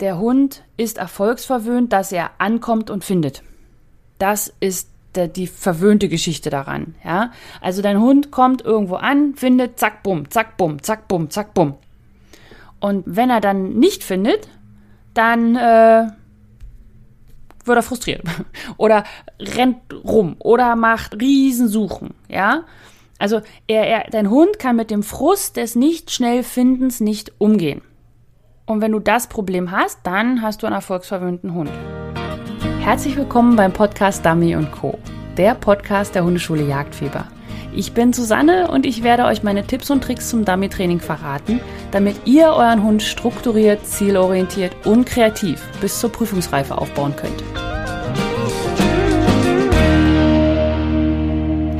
der Hund ist erfolgsverwöhnt, dass er ankommt und findet. Das ist der, die verwöhnte Geschichte daran. Ja? Also dein Hund kommt irgendwo an, findet, zack, bumm, zack, bumm, zack, bumm, zack, bumm. Und wenn er dann nicht findet, dann äh, wird er frustriert oder rennt rum oder macht Riesensuchen. Ja, also er, er, dein Hund kann mit dem Frust des nicht schnell Findens nicht umgehen. Und wenn du das Problem hast, dann hast du einen erfolgsverwöhnten Hund. Herzlich willkommen beim Podcast Dummy Co., der Podcast der Hundeschule Jagdfieber. Ich bin Susanne und ich werde euch meine Tipps und Tricks zum Dummy-Training verraten, damit ihr euren Hund strukturiert, zielorientiert und kreativ bis zur Prüfungsreife aufbauen könnt.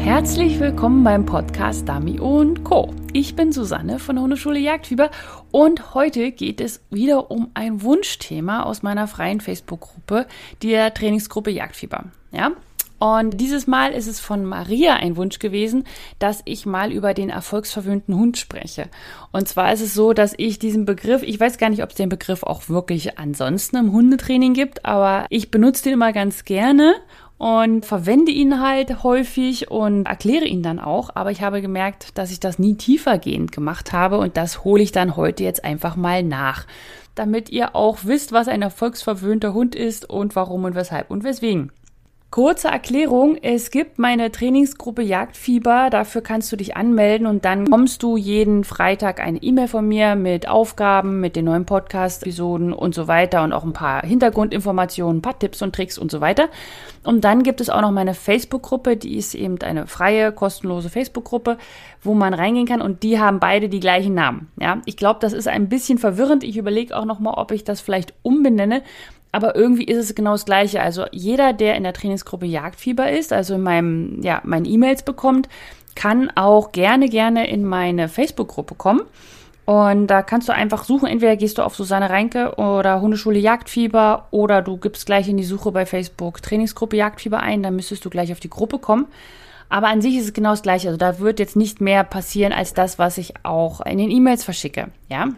Herzlich willkommen beim Podcast Dummy und Co. Ich bin Susanne von der Hundeschule Jagdfieber und heute geht es wieder um ein Wunschthema aus meiner freien Facebook-Gruppe, der Trainingsgruppe Jagdfieber. Ja, und dieses Mal ist es von Maria ein Wunsch gewesen, dass ich mal über den erfolgsverwöhnten Hund spreche. Und zwar ist es so, dass ich diesen Begriff, ich weiß gar nicht, ob es den Begriff auch wirklich ansonsten im Hundetraining gibt, aber ich benutze den immer ganz gerne und verwende ihn halt häufig und erkläre ihn dann auch. Aber ich habe gemerkt, dass ich das nie tiefergehend gemacht habe und das hole ich dann heute jetzt einfach mal nach, damit ihr auch wisst, was ein erfolgsverwöhnter Hund ist und warum und weshalb und weswegen. Kurze Erklärung, es gibt meine Trainingsgruppe Jagdfieber, dafür kannst du dich anmelden und dann kommst du jeden Freitag eine E-Mail von mir mit Aufgaben, mit den neuen Podcast-Episoden und so weiter und auch ein paar Hintergrundinformationen, ein paar Tipps und Tricks und so weiter. Und dann gibt es auch noch meine Facebook-Gruppe, die ist eben eine freie, kostenlose Facebook-Gruppe, wo man reingehen kann und die haben beide die gleichen Namen. Ja, ich glaube, das ist ein bisschen verwirrend. Ich überlege auch nochmal, ob ich das vielleicht umbenenne, aber irgendwie ist es genau das Gleiche. Also jeder, der in der Trainingsgruppe Jagdfieber ist, also in meinem, ja, meine E-Mails bekommt, kann auch gerne, gerne in meine Facebook-Gruppe kommen. Und da kannst du einfach suchen, entweder gehst du auf Susanne Reinke oder Hundeschule Jagdfieber oder du gibst gleich in die Suche bei Facebook Trainingsgruppe Jagdfieber ein, dann müsstest du gleich auf die Gruppe kommen. Aber an sich ist es genau das Gleiche. Also da wird jetzt nicht mehr passieren als das, was ich auch in den E-Mails verschicke. Ja,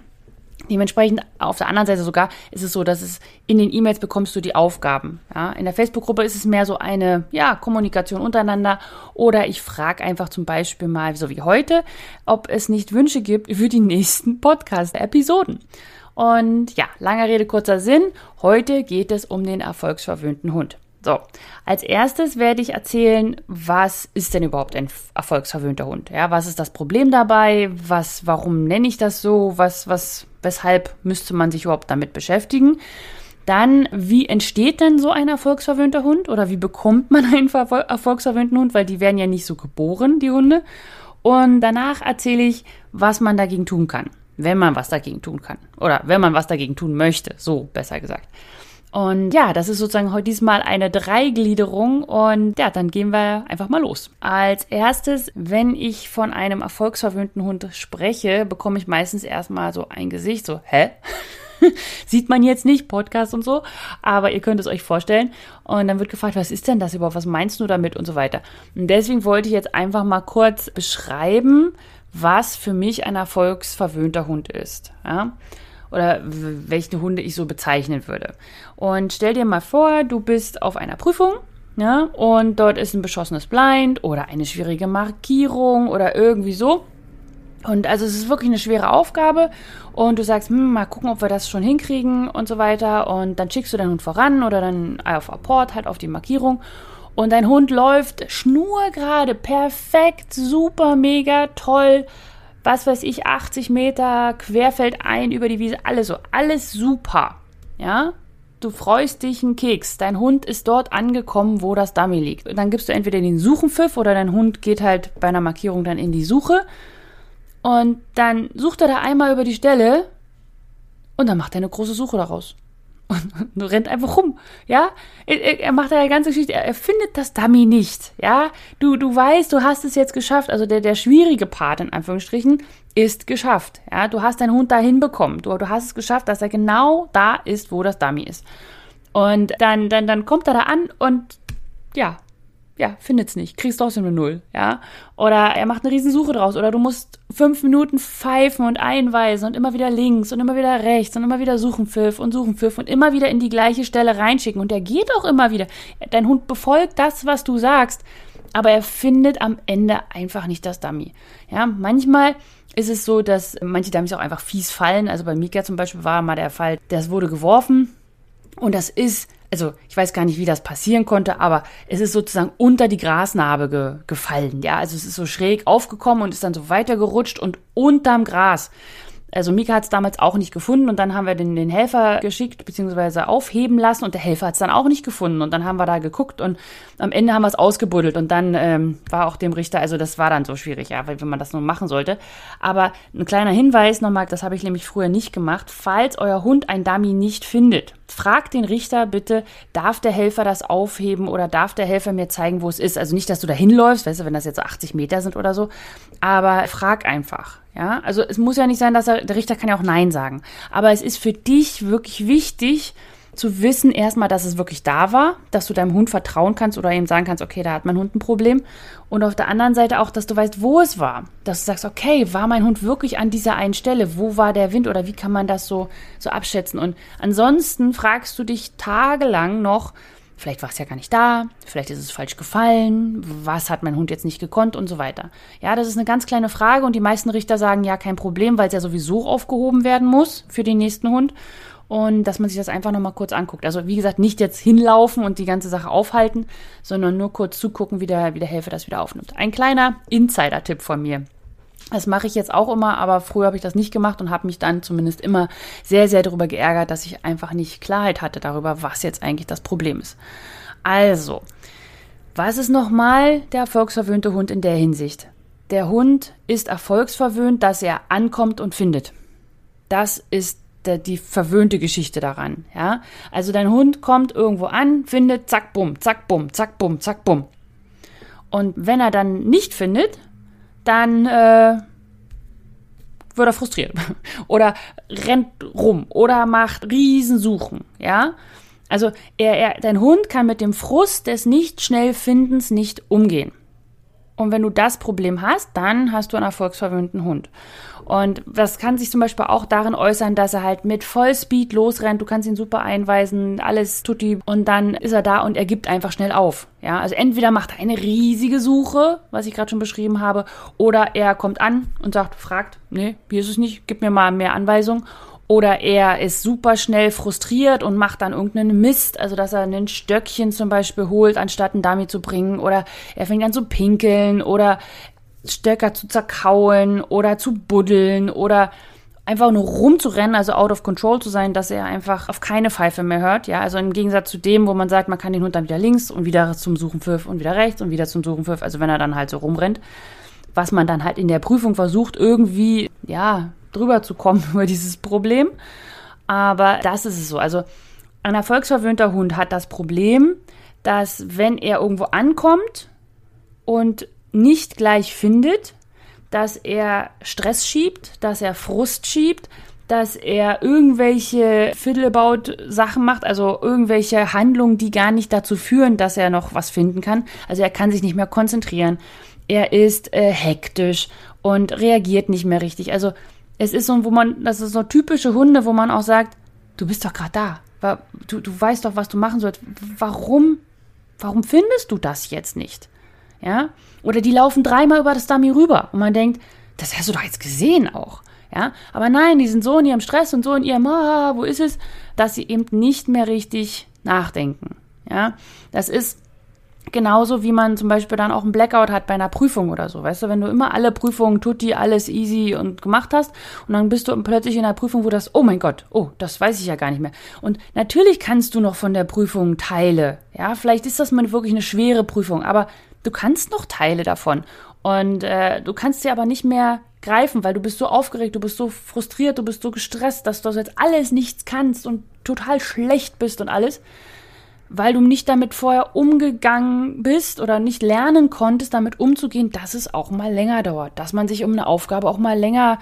Dementsprechend auf der anderen Seite sogar ist es so, dass es in den E-Mails bekommst du die Aufgaben. Ja? In der Facebook-Gruppe ist es mehr so eine ja, Kommunikation untereinander oder ich frage einfach zum Beispiel mal, so wie heute, ob es nicht Wünsche gibt für die nächsten Podcast-Episoden. Und ja, langer Rede, kurzer Sinn. Heute geht es um den erfolgsverwöhnten Hund. So, als erstes werde ich erzählen, was ist denn überhaupt ein erfolgsverwöhnter Hund? Ja, was ist das Problem dabei? Was, warum nenne ich das so? Was, was, weshalb müsste man sich überhaupt damit beschäftigen? Dann, wie entsteht denn so ein erfolgsverwöhnter Hund? Oder wie bekommt man einen erfolgsverwöhnten Hund? Weil die werden ja nicht so geboren, die Hunde. Und danach erzähle ich, was man dagegen tun kann. Wenn man was dagegen tun kann. Oder wenn man was dagegen tun möchte. So, besser gesagt. Und ja, das ist sozusagen heute diesmal eine Dreigliederung und ja, dann gehen wir einfach mal los. Als erstes, wenn ich von einem erfolgsverwöhnten Hund spreche, bekomme ich meistens erstmal so ein Gesicht, so, hä? Sieht man jetzt nicht, Podcast und so, aber ihr könnt es euch vorstellen. Und dann wird gefragt, was ist denn das überhaupt? Was meinst du damit und so weiter? Und deswegen wollte ich jetzt einfach mal kurz beschreiben, was für mich ein erfolgsverwöhnter Hund ist. Ja? Oder welche Hunde ich so bezeichnen würde. Und stell dir mal vor, du bist auf einer Prüfung ja, und dort ist ein beschossenes Blind oder eine schwierige Markierung oder irgendwie so. Und also es ist wirklich eine schwere Aufgabe und du sagst, hm, mal gucken, ob wir das schon hinkriegen und so weiter. Und dann schickst du deinen Hund voran oder dann auf Apport, halt auf die Markierung. Und dein Hund läuft schnurgerade, perfekt, super, mega, toll was weiß ich, 80 Meter querfeld ein über die Wiese, alles so, alles super. Ja, du freust dich einen Keks. Dein Hund ist dort angekommen, wo das Dummy liegt. Und dann gibst du entweder den Suchenpfiff oder dein Hund geht halt bei einer Markierung dann in die Suche. Und dann sucht er da einmal über die Stelle und dann macht er eine große Suche daraus und rennt einfach rum, ja. Er, er macht eine ganze Geschichte, er, er, findet das Dummy nicht, ja. Du, du weißt, du hast es jetzt geschafft, also der, der schwierige Part in Anführungsstrichen ist geschafft, ja. Du hast deinen Hund da hinbekommen, du, du hast es geschafft, dass er genau da ist, wo das Dummy ist. Und dann, dann, dann kommt er da an und ja, ja, findet's nicht, kriegst trotzdem eine Null, ja. Oder er macht eine Riesensuche draus. Oder du musst fünf Minuten pfeifen und einweisen und immer wieder links und immer wieder rechts und immer wieder suchen Pfiff und suchen Pfiff und immer wieder in die gleiche Stelle reinschicken. Und er geht auch immer wieder. Dein Hund befolgt das, was du sagst, aber er findet am Ende einfach nicht das Dummy. Ja, manchmal ist es so, dass manche Dummies auch einfach fies fallen. Also bei Mika zum Beispiel war mal der Fall, das wurde geworfen und das ist also ich weiß gar nicht, wie das passieren konnte, aber es ist sozusagen unter die Grasnarbe ge gefallen. Ja, also es ist so schräg aufgekommen und ist dann so weitergerutscht und unterm Gras. Also Mika hat es damals auch nicht gefunden und dann haben wir den, den Helfer geschickt bzw. aufheben lassen und der Helfer hat es dann auch nicht gefunden und dann haben wir da geguckt und am Ende haben wir es ausgebuddelt und dann ähm, war auch dem Richter, also das war dann so schwierig, ja, wenn man das nur machen sollte. Aber ein kleiner Hinweis nochmal, das habe ich nämlich früher nicht gemacht, falls euer Hund ein Dummy nicht findet, fragt den Richter bitte, darf der Helfer das aufheben oder darf der Helfer mir zeigen, wo es ist? Also nicht, dass du da hinläufst, weißt du, wenn das jetzt so 80 Meter sind oder so, aber frag einfach. Ja, also es muss ja nicht sein, dass er, der Richter kann ja auch Nein sagen. Aber es ist für dich wirklich wichtig, zu wissen erstmal, dass es wirklich da war, dass du deinem Hund vertrauen kannst oder ihm sagen kannst, okay, da hat mein Hund ein Problem. Und auf der anderen Seite auch, dass du weißt, wo es war. Dass du sagst, okay, war mein Hund wirklich an dieser einen Stelle? Wo war der Wind oder wie kann man das so, so abschätzen? Und ansonsten fragst du dich tagelang noch, Vielleicht war es ja gar nicht da, vielleicht ist es falsch gefallen, was hat mein Hund jetzt nicht gekonnt und so weiter. Ja, das ist eine ganz kleine Frage und die meisten Richter sagen ja kein Problem, weil es ja sowieso aufgehoben werden muss für den nächsten Hund und dass man sich das einfach nochmal kurz anguckt. Also wie gesagt, nicht jetzt hinlaufen und die ganze Sache aufhalten, sondern nur kurz zugucken, wie der, wie der Helfer das wieder aufnimmt. Ein kleiner Insider-Tipp von mir. Das mache ich jetzt auch immer, aber früher habe ich das nicht gemacht und habe mich dann zumindest immer sehr, sehr darüber geärgert, dass ich einfach nicht Klarheit hatte darüber, was jetzt eigentlich das Problem ist. Also, was ist nochmal der erfolgsverwöhnte Hund in der Hinsicht? Der Hund ist erfolgsverwöhnt, dass er ankommt und findet. Das ist die verwöhnte Geschichte daran, ja. Also dein Hund kommt irgendwo an, findet, zack, bumm, zack, bumm, zack, bumm, zack, bumm. Und wenn er dann nicht findet, dann äh, wird er frustriert oder rennt rum oder macht Riesensuchen, ja. Also er, er, dein Hund kann mit dem Frust des nicht schnell Findens nicht umgehen. Und wenn du das Problem hast, dann hast du einen erfolgsverwöhnten Hund. Und das kann sich zum Beispiel auch darin äußern, dass er halt mit Vollspeed losrennt. Du kannst ihn super einweisen, alles tut die und dann ist er da und er gibt einfach schnell auf. Ja, also entweder macht er eine riesige Suche, was ich gerade schon beschrieben habe, oder er kommt an und sagt, fragt, nee, hier ist es nicht, gib mir mal mehr Anweisungen. Oder er ist super schnell frustriert und macht dann irgendeinen Mist, also dass er ein Stöckchen zum Beispiel holt, anstatt einen Dummy zu bringen. Oder er fängt an zu pinkeln oder Stöcker zu zerkauen oder zu buddeln oder einfach nur rumzurennen, also out of control zu sein, dass er einfach auf keine Pfeife mehr hört. Ja, also im Gegensatz zu dem, wo man sagt, man kann den Hund dann wieder links und wieder zum Suchen pfiff und wieder rechts und wieder zum Suchen pfiff, also wenn er dann halt so rumrennt, was man dann halt in der Prüfung versucht, irgendwie, ja, drüber zu kommen über dieses Problem. Aber das ist es so. Also ein erfolgsverwöhnter Hund hat das Problem, dass wenn er irgendwo ankommt und nicht gleich findet, dass er Stress schiebt, dass er Frust schiebt, dass er irgendwelche Fiddlebaut-Sachen macht, also irgendwelche Handlungen, die gar nicht dazu führen, dass er noch was finden kann. Also er kann sich nicht mehr konzentrieren. Er ist äh, hektisch und reagiert nicht mehr richtig. Also es ist so, wo man, das ist so typische Hunde, wo man auch sagt, du bist doch gerade da. Du, du weißt doch, was du machen sollst. Warum, warum findest du das jetzt nicht? Ja? Oder die laufen dreimal über das Dummy rüber und man denkt, das hast du doch jetzt gesehen auch. Ja? Aber nein, die sind so in ihrem Stress und so in ihrem, ah, wo ist es, dass sie eben nicht mehr richtig nachdenken. Ja? Das ist genauso, wie man zum Beispiel dann auch einen Blackout hat bei einer Prüfung oder so. Weißt du, wenn du immer alle Prüfungen tutti, alles easy und gemacht hast und dann bist du plötzlich in einer Prüfung, wo das, oh mein Gott, oh, das weiß ich ja gar nicht mehr. Und natürlich kannst du noch von der Prüfung Teile. Ja, vielleicht ist das mal wirklich eine schwere Prüfung, aber du kannst noch Teile davon. Und äh, du kannst sie aber nicht mehr greifen, weil du bist so aufgeregt, du bist so frustriert, du bist so gestresst, dass du jetzt alles nichts kannst und total schlecht bist und alles, weil du nicht damit vorher umgegangen bist oder nicht lernen konntest, damit umzugehen, dass es auch mal länger dauert, dass man sich um eine Aufgabe auch mal länger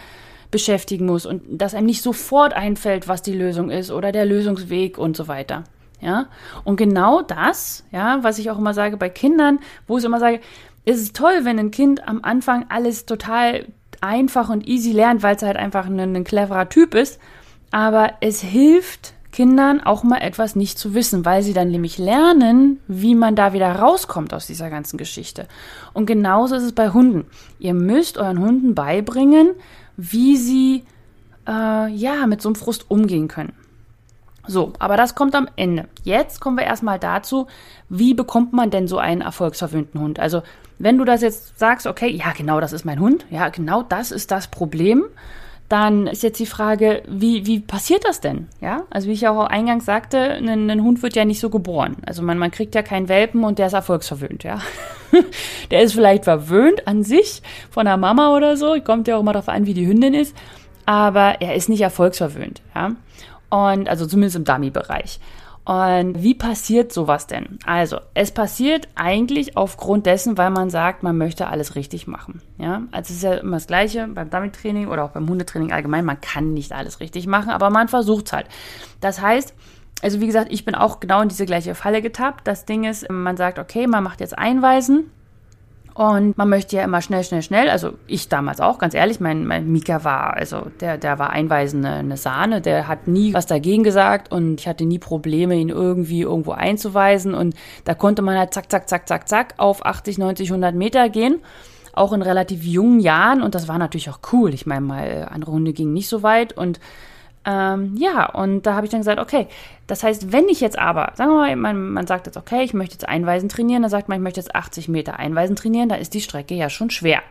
beschäftigen muss und dass einem nicht sofort einfällt, was die Lösung ist oder der Lösungsweg und so weiter. Ja, und genau das, ja, was ich auch immer sage bei Kindern, wo ich immer sage, es ist toll, wenn ein Kind am Anfang alles total einfach und easy lernt, weil es halt einfach ein, ein cleverer Typ ist. Aber es hilft Kindern auch mal etwas nicht zu wissen, weil sie dann nämlich lernen, wie man da wieder rauskommt aus dieser ganzen Geschichte. Und genauso ist es bei Hunden. Ihr müsst euren Hunden beibringen, wie sie äh, ja mit so einem Frust umgehen können. So, aber das kommt am Ende. Jetzt kommen wir erstmal dazu, wie bekommt man denn so einen erfolgsverwöhnten Hund? Also, wenn du das jetzt sagst, okay, ja, genau, das ist mein Hund, ja, genau das ist das Problem, dann ist jetzt die Frage, wie, wie passiert das denn? Ja, also wie ich auch eingangs sagte, ein, ein Hund wird ja nicht so geboren. Also man, man kriegt ja keinen Welpen und der ist erfolgsverwöhnt, ja. der ist vielleicht verwöhnt an sich von der Mama oder so, kommt ja auch immer darauf an, wie die Hündin ist, aber er ist nicht erfolgsverwöhnt, ja. Und also zumindest im Dummy-Bereich. Und wie passiert sowas denn? Also, es passiert eigentlich aufgrund dessen, weil man sagt, man möchte alles richtig machen. Ja, also es ist ja immer das Gleiche beim Dummy-Training oder auch beim Hundetraining allgemein. Man kann nicht alles richtig machen, aber man versucht es halt. Das heißt, also wie gesagt, ich bin auch genau in diese gleiche Falle getappt. Das Ding ist, man sagt, okay, man macht jetzt Einweisen und man möchte ja immer schnell, schnell, schnell. Also ich damals auch, ganz ehrlich, mein, mein Mika war, also der, der war einweisende eine Sahne, der hat nie was dagegen gesagt und ich hatte nie Probleme, ihn irgendwie irgendwo einzuweisen. Und da konnte man halt zack, zack, zack, zack, zack auf 80, 90, 100 Meter gehen. Auch in relativ jungen Jahren und das war natürlich auch cool. Ich meine mal, andere Hunde gingen nicht so weit und ähm, ja, und da habe ich dann gesagt, okay, das heißt, wenn ich jetzt aber, sagen wir mal, man, man sagt jetzt, okay, ich möchte jetzt Einweisen trainieren, dann sagt man, ich möchte jetzt 80 Meter Einweisen trainieren, da ist die Strecke ja schon schwer.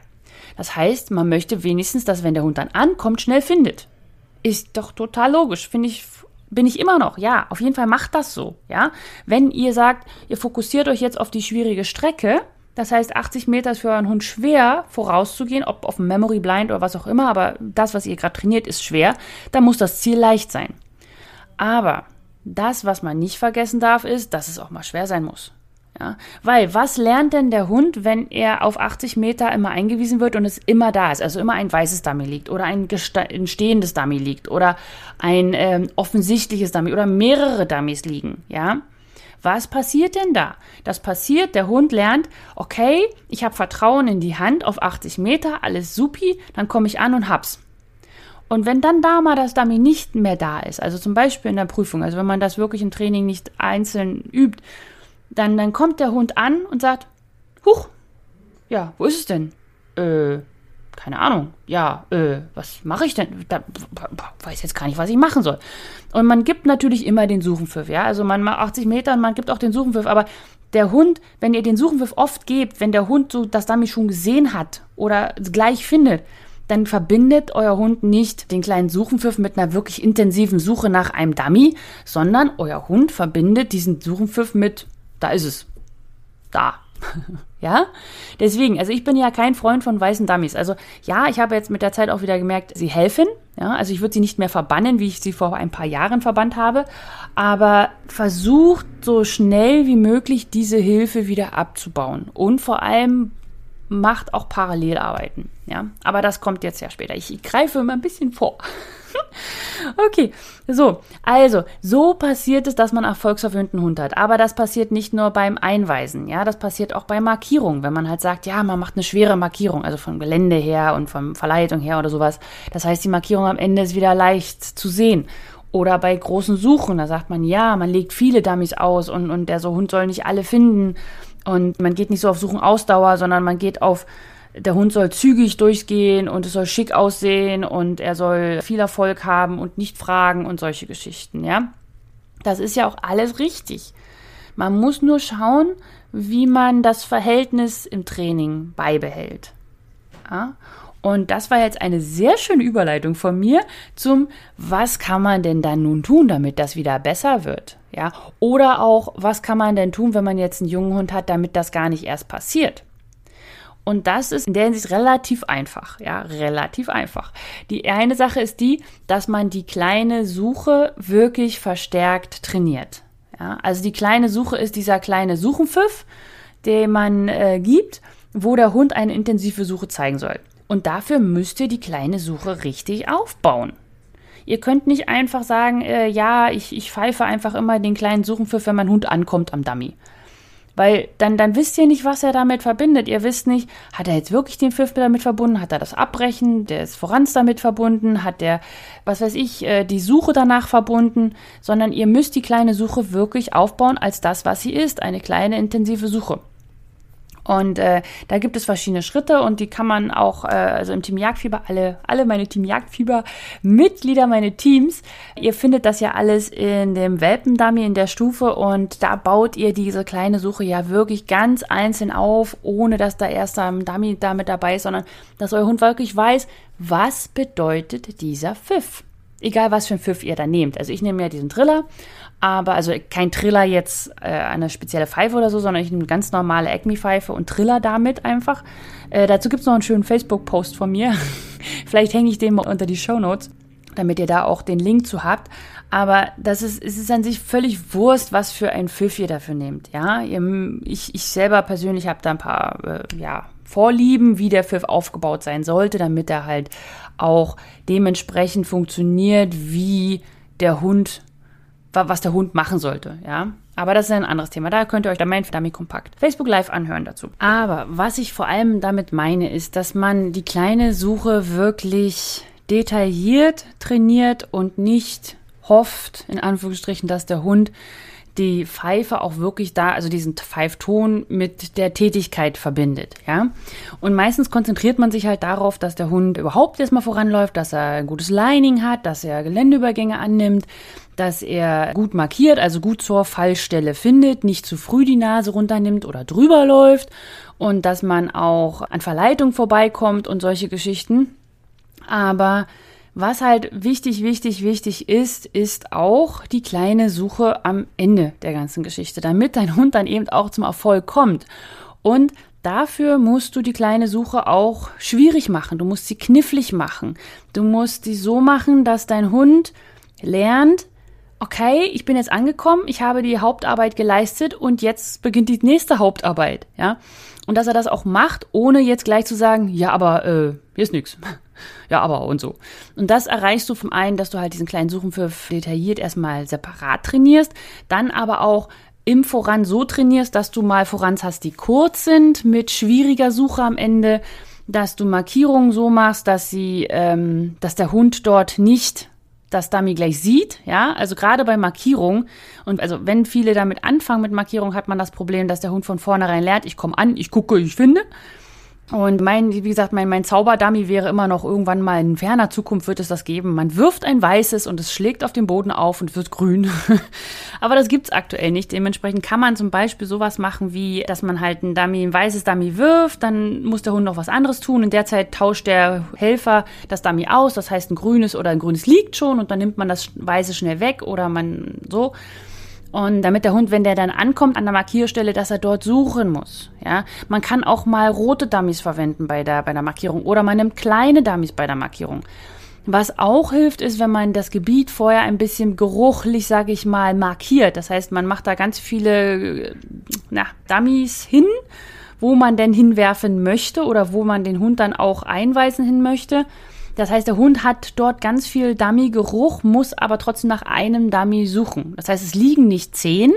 Das heißt, man möchte wenigstens, dass wenn der Hund dann ankommt, schnell findet. Ist doch total logisch, finde ich bin ich immer noch. Ja, auf jeden Fall macht das so. Ja, wenn ihr sagt, ihr fokussiert euch jetzt auf die schwierige Strecke, das heißt, 80 Meter ist für euren Hund schwer vorauszugehen, ob auf dem Memory Blind oder was auch immer, aber das, was ihr gerade trainiert, ist schwer. Da muss das Ziel leicht sein. Aber das, was man nicht vergessen darf, ist, dass es auch mal schwer sein muss. Ja, weil was lernt denn der Hund, wenn er auf 80 Meter immer eingewiesen wird und es immer da ist, also immer ein weißes Dummy liegt oder ein, ein stehendes Dummy liegt oder ein ähm, offensichtliches Dummy oder mehrere Dummies liegen, ja? Was passiert denn da? Das passiert, der Hund lernt, okay, ich habe Vertrauen in die Hand auf 80 Meter, alles supi, dann komme ich an und hab's. Und wenn dann da mal das Dummy nicht mehr da ist, also zum Beispiel in der Prüfung, also wenn man das wirklich im Training nicht einzeln übt, dann, dann kommt der Hund an und sagt, huch, ja, wo ist es denn? Äh, keine Ahnung, ja, äh, was mache ich denn? Da, weiß jetzt gar nicht, was ich machen soll. Und man gibt natürlich immer den Suchenpfiff, ja. Also man macht 80 Meter und man gibt auch den Suchenpfiff, aber der Hund, wenn ihr den Suchenpfiff oft gebt, wenn der Hund so das Dummy schon gesehen hat oder gleich findet, dann verbindet euer Hund nicht den kleinen Suchenpfiff mit einer wirklich intensiven Suche nach einem Dummy, sondern euer Hund verbindet diesen Suchenpfiff mit, da ist es. Da. Ja, deswegen, also ich bin ja kein Freund von weißen Dummies. Also ja, ich habe jetzt mit der Zeit auch wieder gemerkt, sie helfen. Ja, also ich würde sie nicht mehr verbannen, wie ich sie vor ein paar Jahren verbannt habe. Aber versucht so schnell wie möglich diese Hilfe wieder abzubauen. Und vor allem macht auch Parallelarbeiten. Ja, aber das kommt jetzt ja später. Ich greife immer ein bisschen vor. okay, so, also, so passiert es, dass man erfolgsverwöhnten Hund hat. Aber das passiert nicht nur beim Einweisen, ja, das passiert auch bei Markierung, wenn man halt sagt, ja, man macht eine schwere Markierung, also vom Gelände her und von Verleitung her oder sowas. Das heißt, die Markierung am Ende ist wieder leicht zu sehen. Oder bei großen Suchen, da sagt man, ja, man legt viele Dummies aus und, und der so Hund soll nicht alle finden. Und man geht nicht so auf Suchen Ausdauer, sondern man geht auf der Hund soll zügig durchgehen und es soll schick aussehen und er soll viel Erfolg haben und nicht fragen und solche Geschichten, ja. Das ist ja auch alles richtig. Man muss nur schauen, wie man das Verhältnis im Training beibehält. Ja? Und das war jetzt eine sehr schöne Überleitung von mir zum, was kann man denn dann nun tun, damit das wieder besser wird? Ja, oder auch, was kann man denn tun, wenn man jetzt einen jungen Hund hat, damit das gar nicht erst passiert? Und das ist in der Hinsicht relativ einfach. Ja, relativ einfach. Die eine Sache ist die, dass man die kleine Suche wirklich verstärkt trainiert. Ja, also die kleine Suche ist dieser kleine Suchenpfiff, den man äh, gibt, wo der Hund eine intensive Suche zeigen soll. Und dafür müsst ihr die kleine Suche richtig aufbauen. Ihr könnt nicht einfach sagen, äh, ja, ich, ich pfeife einfach immer den kleinen Suchenpfiff, wenn mein Hund ankommt am Dummy. Weil dann, dann wisst ihr nicht, was er damit verbindet. Ihr wisst nicht, hat er jetzt wirklich den Pfiff damit verbunden? Hat er das Abbrechen des Vorans damit verbunden? Hat der, was weiß ich, äh, die Suche danach verbunden? Sondern ihr müsst die kleine Suche wirklich aufbauen als das, was sie ist. Eine kleine intensive Suche. Und äh, da gibt es verschiedene Schritte und die kann man auch, äh, also im Team Jagdfieber, alle, alle meine Team Jagdfieber Mitglieder, meine Teams, ihr findet das ja alles in dem Welpendummy in der Stufe und da baut ihr diese kleine Suche ja wirklich ganz einzeln auf, ohne dass da erst ein Dummy damit dabei ist, sondern dass euer Hund wirklich weiß, was bedeutet dieser Pfiff. Egal was für ein Pfiff ihr da nehmt. Also ich nehme ja diesen Triller aber also kein Triller jetzt äh, eine spezielle Pfeife oder so, sondern ich nehme eine ganz normale Acme-Pfeife und Triller damit einfach. Äh, dazu gibt es noch einen schönen Facebook-Post von mir. Vielleicht hänge ich den mal unter die Show Notes, damit ihr da auch den Link zu habt. Aber das ist, es ist an sich völlig Wurst, was für ein Pfiff ihr dafür nehmt. Ja, ich, ich selber persönlich habe da ein paar äh, ja, Vorlieben, wie der Pfiff aufgebaut sein sollte, damit er halt auch dementsprechend funktioniert, wie der Hund was der Hund machen sollte, ja. Aber das ist ein anderes Thema. Da könnt ihr euch da mein Dummy Kompakt Facebook Live anhören dazu. Aber was ich vor allem damit meine, ist, dass man die kleine Suche wirklich detailliert trainiert und nicht hofft, in Anführungsstrichen, dass der Hund die Pfeife auch wirklich da, also diesen Pfeifton mit der Tätigkeit verbindet, ja. Und meistens konzentriert man sich halt darauf, dass der Hund überhaupt erstmal voranläuft, dass er ein gutes Lining hat, dass er Geländeübergänge annimmt, dass er gut markiert, also gut zur Fallstelle findet, nicht zu früh die Nase runternimmt oder drüber läuft und dass man auch an Verleitung vorbeikommt und solche Geschichten. Aber was halt wichtig, wichtig, wichtig ist, ist auch die kleine Suche am Ende der ganzen Geschichte, damit dein Hund dann eben auch zum Erfolg kommt. Und dafür musst du die kleine Suche auch schwierig machen. Du musst sie knifflig machen. Du musst sie so machen, dass dein Hund lernt, okay, ich bin jetzt angekommen, ich habe die Hauptarbeit geleistet und jetzt beginnt die nächste Hauptarbeit, ja. Und dass er das auch macht, ohne jetzt gleich zu sagen, ja, aber äh, hier ist nix. Ja, aber und so. Und das erreichst du vom einen, dass du halt diesen kleinen Suchen für detailliert erstmal separat trainierst, dann aber auch im Voran so trainierst, dass du mal Vorans hast, die kurz sind, mit schwieriger Suche am Ende, dass du Markierungen so machst, dass sie, ähm, dass der Hund dort nicht das Dummy gleich sieht, ja, also gerade bei Markierung und also wenn viele damit anfangen mit Markierung, hat man das Problem, dass der Hund von vornherein lernt, ich komme an, ich gucke, ich finde und mein, wie gesagt, mein, mein Zauberdummy wäre immer noch irgendwann mal in ferner Zukunft wird es das geben. Man wirft ein weißes und es schlägt auf den Boden auf und wird grün. Aber das gibt's aktuell nicht. Dementsprechend kann man zum Beispiel sowas machen wie, dass man halt ein Dummy, ein weißes Dummy wirft, dann muss der Hund noch was anderes tun. In der Zeit tauscht der Helfer das Dummy aus. Das heißt, ein grünes oder ein grünes liegt schon und dann nimmt man das weiße schnell weg oder man so. Und damit der Hund, wenn der dann ankommt an der Markierstelle, dass er dort suchen muss. Ja, man kann auch mal rote Dummies verwenden bei der, bei der Markierung oder man nimmt kleine Dummies bei der Markierung. Was auch hilft, ist, wenn man das Gebiet vorher ein bisschen geruchlich, sage ich mal, markiert. Das heißt, man macht da ganz viele na, Dummies hin, wo man denn hinwerfen möchte oder wo man den Hund dann auch einweisen hin möchte. Das heißt, der Hund hat dort ganz viel Dummy-Geruch, muss aber trotzdem nach einem Dummy suchen. Das heißt, es liegen nicht zehn,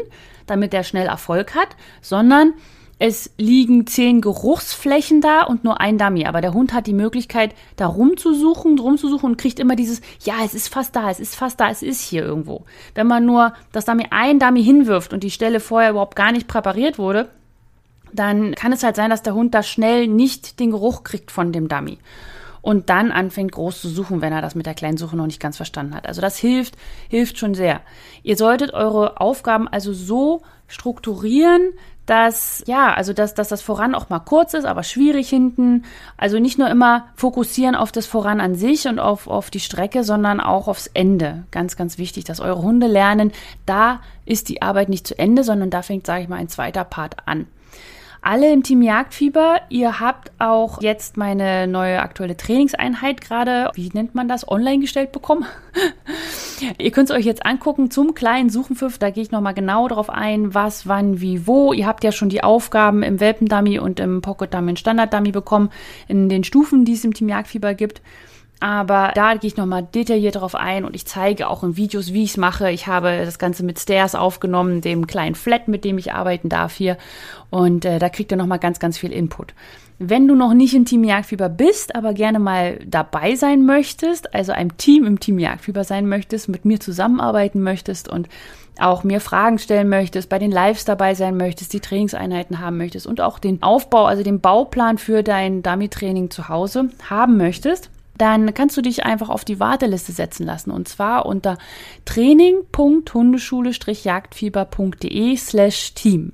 damit er schnell Erfolg hat, sondern es liegen zehn Geruchsflächen da und nur ein Dummy. Aber der Hund hat die Möglichkeit, da rumzusuchen, rumzusuchen und kriegt immer dieses, ja, es ist fast da, es ist fast da, es ist hier irgendwo. Wenn man nur das Dummy ein Dummy hinwirft und die Stelle vorher überhaupt gar nicht präpariert wurde, dann kann es halt sein, dass der Hund da schnell nicht den Geruch kriegt von dem Dummy und dann anfängt groß zu suchen, wenn er das mit der kleinen Suche noch nicht ganz verstanden hat. Also das hilft, hilft schon sehr. Ihr solltet eure Aufgaben also so strukturieren, dass, ja, also dass, dass das Voran auch mal kurz ist, aber schwierig hinten. Also nicht nur immer fokussieren auf das Voran an sich und auf, auf die Strecke, sondern auch aufs Ende. Ganz, ganz wichtig, dass eure Hunde lernen, da ist die Arbeit nicht zu Ende, sondern da fängt, sage ich mal, ein zweiter Part an alle im Team Jagdfieber. Ihr habt auch jetzt meine neue aktuelle Trainingseinheit gerade, wie nennt man das, online gestellt bekommen. ihr könnt es euch jetzt angucken zum kleinen Suchenpfiff. Da gehe ich nochmal genau drauf ein, was, wann, wie, wo. Ihr habt ja schon die Aufgaben im Welpendummy und im Pocket Dummy und Standard Dummy bekommen, in den Stufen, die es im Team Jagdfieber gibt. Aber da gehe ich nochmal detailliert darauf ein und ich zeige auch in Videos, wie ich es mache. Ich habe das Ganze mit Stairs aufgenommen, dem kleinen Flat, mit dem ich arbeiten darf hier. Und äh, da kriegt ihr nochmal ganz, ganz viel Input. Wenn du noch nicht im Team Jagdfieber bist, aber gerne mal dabei sein möchtest, also einem Team im Team Jagdfieber sein möchtest, mit mir zusammenarbeiten möchtest und auch mir Fragen stellen möchtest, bei den Lives dabei sein möchtest, die Trainingseinheiten haben möchtest und auch den Aufbau, also den Bauplan für dein Dummy-Training zu Hause haben möchtest, dann kannst du dich einfach auf die Warteliste setzen lassen und zwar unter training.hundeschule-jagdfieber.de slash team.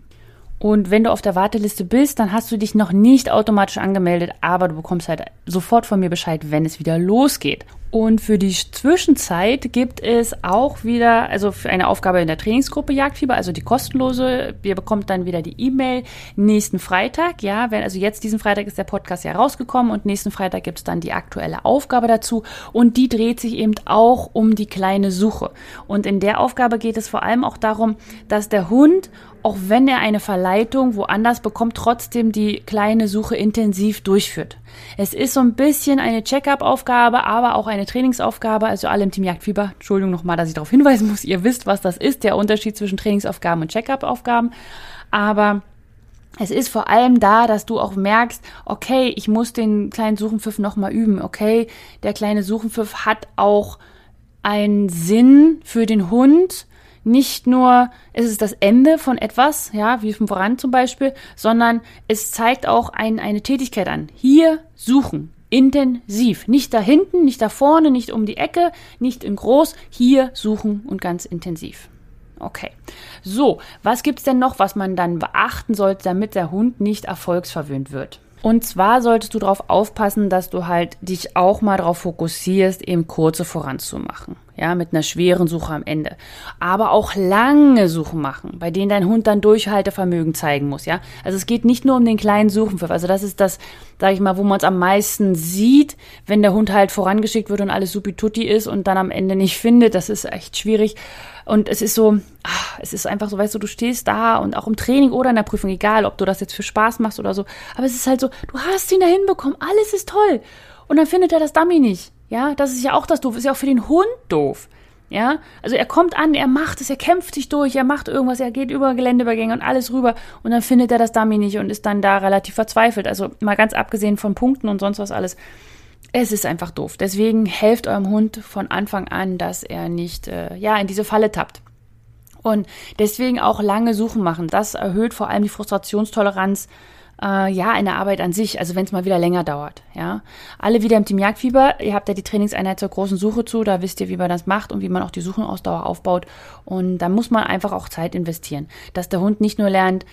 Und wenn du auf der Warteliste bist, dann hast du dich noch nicht automatisch angemeldet, aber du bekommst halt sofort von mir Bescheid, wenn es wieder losgeht. Und für die Zwischenzeit gibt es auch wieder, also für eine Aufgabe in der Trainingsgruppe Jagdfieber, also die kostenlose. Ihr bekommt dann wieder die E-Mail nächsten Freitag. Ja, wenn, also jetzt diesen Freitag ist der Podcast ja rausgekommen und nächsten Freitag gibt es dann die aktuelle Aufgabe dazu. Und die dreht sich eben auch um die kleine Suche. Und in der Aufgabe geht es vor allem auch darum, dass der Hund auch wenn er eine Verleitung woanders bekommt, trotzdem die kleine Suche intensiv durchführt. Es ist so ein bisschen eine Check-up-Aufgabe, aber auch eine Trainingsaufgabe, also alle im Team Jagdfieber. Entschuldigung nochmal, dass ich darauf hinweisen muss. Ihr wisst, was das ist, der Unterschied zwischen Trainingsaufgaben und Check-up-Aufgaben. Aber es ist vor allem da, dass du auch merkst, okay, ich muss den kleinen Suchenpfiff nochmal üben. Okay, der kleine Suchenpfiff hat auch einen Sinn für den Hund nicht nur ist es das Ende von etwas, ja, wie vom Voran zum Beispiel, sondern es zeigt auch ein, eine Tätigkeit an. Hier suchen. Intensiv. Nicht da hinten, nicht da vorne, nicht um die Ecke, nicht in groß. Hier suchen und ganz intensiv. Okay. So, was gibt's denn noch, was man dann beachten sollte, damit der Hund nicht erfolgsverwöhnt wird? Und zwar solltest du darauf aufpassen, dass du halt dich auch mal darauf fokussierst, eben kurze voranzumachen. Ja, mit einer schweren Suche am Ende. Aber auch lange Suchen machen, bei denen dein Hund dann Durchhaltevermögen zeigen muss, ja. Also es geht nicht nur um den kleinen Suchenpfiff. Also das ist das, sag ich mal, wo man es am meisten sieht, wenn der Hund halt vorangeschickt wird und alles supi-tutti ist und dann am Ende nicht findet. Das ist echt schwierig. Und es ist so, ach, es ist einfach so, weißt du, du stehst da und auch im Training oder in der Prüfung, egal, ob du das jetzt für Spaß machst oder so. Aber es ist halt so, du hast ihn da hinbekommen, alles ist toll. Und dann findet er das Dummy nicht. Ja, das ist ja auch das doof, ist ja auch für den Hund doof. Ja, also er kommt an, er macht es, er kämpft sich durch, er macht irgendwas, er geht über Geländeübergänge und alles rüber und dann findet er das Dummy nicht und ist dann da relativ verzweifelt. Also mal ganz abgesehen von Punkten und sonst was alles. Es ist einfach doof. Deswegen helft eurem Hund von Anfang an, dass er nicht äh, ja in diese Falle tappt. Und deswegen auch lange Suchen machen. Das erhöht vor allem die Frustrationstoleranz äh, ja in der Arbeit an sich. Also wenn es mal wieder länger dauert. Ja, alle wieder im Team Jagdfieber. Ihr habt ja die Trainingseinheit zur großen Suche zu. Da wisst ihr, wie man das macht und wie man auch die Suchenausdauer aufbaut. Und da muss man einfach auch Zeit investieren, dass der Hund nicht nur lernt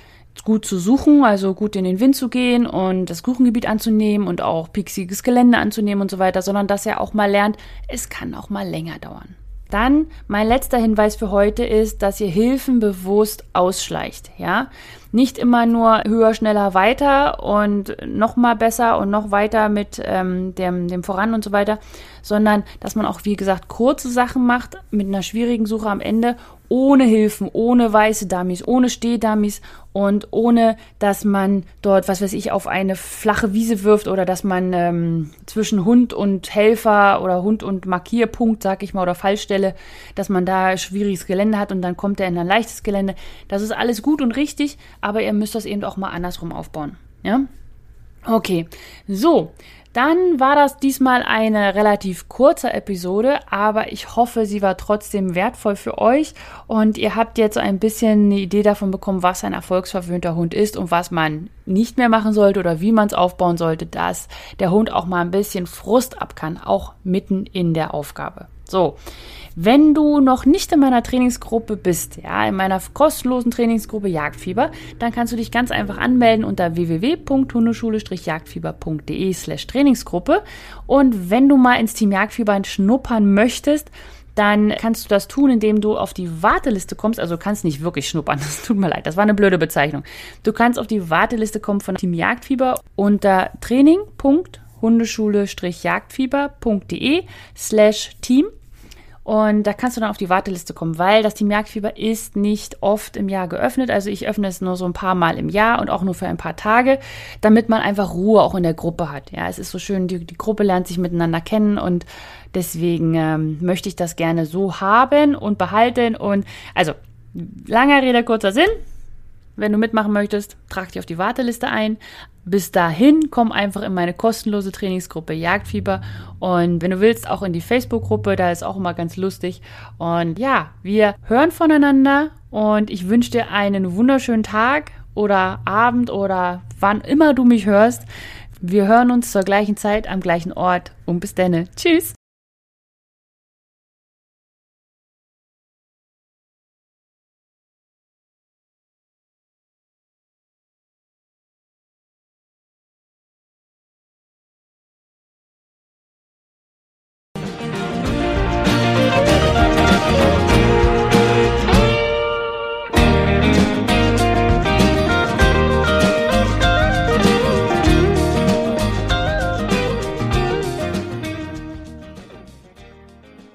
gut zu suchen, also gut in den Wind zu gehen und das Kuchengebiet anzunehmen und auch pixiges Gelände anzunehmen und so weiter, sondern dass er auch mal lernt, es kann auch mal länger dauern. Dann mein letzter Hinweis für heute ist, dass ihr Hilfen bewusst ausschleicht, ja? Nicht immer nur höher, schneller, weiter und noch mal besser und noch weiter mit ähm, dem, dem Voran und so weiter, sondern dass man auch, wie gesagt, kurze Sachen macht mit einer schwierigen Suche am Ende ohne Hilfen, ohne weiße Dummies, ohne Stehdummies und ohne, dass man dort, was weiß ich, auf eine flache Wiese wirft oder dass man ähm, zwischen Hund und Helfer oder Hund und Markierpunkt, sag ich mal, oder Fallstelle, dass man da schwieriges Gelände hat und dann kommt er in ein leichtes Gelände. Das ist alles gut und richtig, aber ihr müsst das eben auch mal andersrum aufbauen. Ja? Okay, so, dann war das diesmal eine relativ kurze Episode, aber ich hoffe, sie war trotzdem wertvoll für euch und ihr habt jetzt ein bisschen eine Idee davon bekommen, was ein erfolgsverwöhnter Hund ist und was man nicht mehr machen sollte oder wie man es aufbauen sollte, dass der Hund auch mal ein bisschen Frust ab kann, auch mitten in der Aufgabe. So, wenn du noch nicht in meiner Trainingsgruppe bist, ja, in meiner kostenlosen Trainingsgruppe Jagdfieber, dann kannst du dich ganz einfach anmelden unter www.hundeschule-jagdfieber.de slash Trainingsgruppe. Und wenn du mal ins Team Jagdfieber schnuppern möchtest, dann kannst du das tun, indem du auf die Warteliste kommst. Also du kannst nicht wirklich schnuppern, das tut mir leid, das war eine blöde Bezeichnung. Du kannst auf die Warteliste kommen von Team Jagdfieber unter training.hundeschule-jagdfieber.de slash team Und da kannst du dann auf die Warteliste kommen, weil das Team Jagdfieber ist nicht oft im Jahr geöffnet. Also ich öffne es nur so ein paar Mal im Jahr und auch nur für ein paar Tage, damit man einfach Ruhe auch in der Gruppe hat. Ja, es ist so schön, die, die Gruppe lernt sich miteinander kennen und deswegen ähm, möchte ich das gerne so haben und behalten. Und also, langer Rede, kurzer Sinn. Wenn du mitmachen möchtest, trag dich auf die Warteliste ein. Bis dahin komm einfach in meine kostenlose Trainingsgruppe Jagdfieber und wenn du willst auch in die Facebook-Gruppe, da ist auch immer ganz lustig. Und ja, wir hören voneinander und ich wünsche dir einen wunderschönen Tag oder Abend oder wann immer du mich hörst. Wir hören uns zur gleichen Zeit am gleichen Ort und bis denne. Tschüss!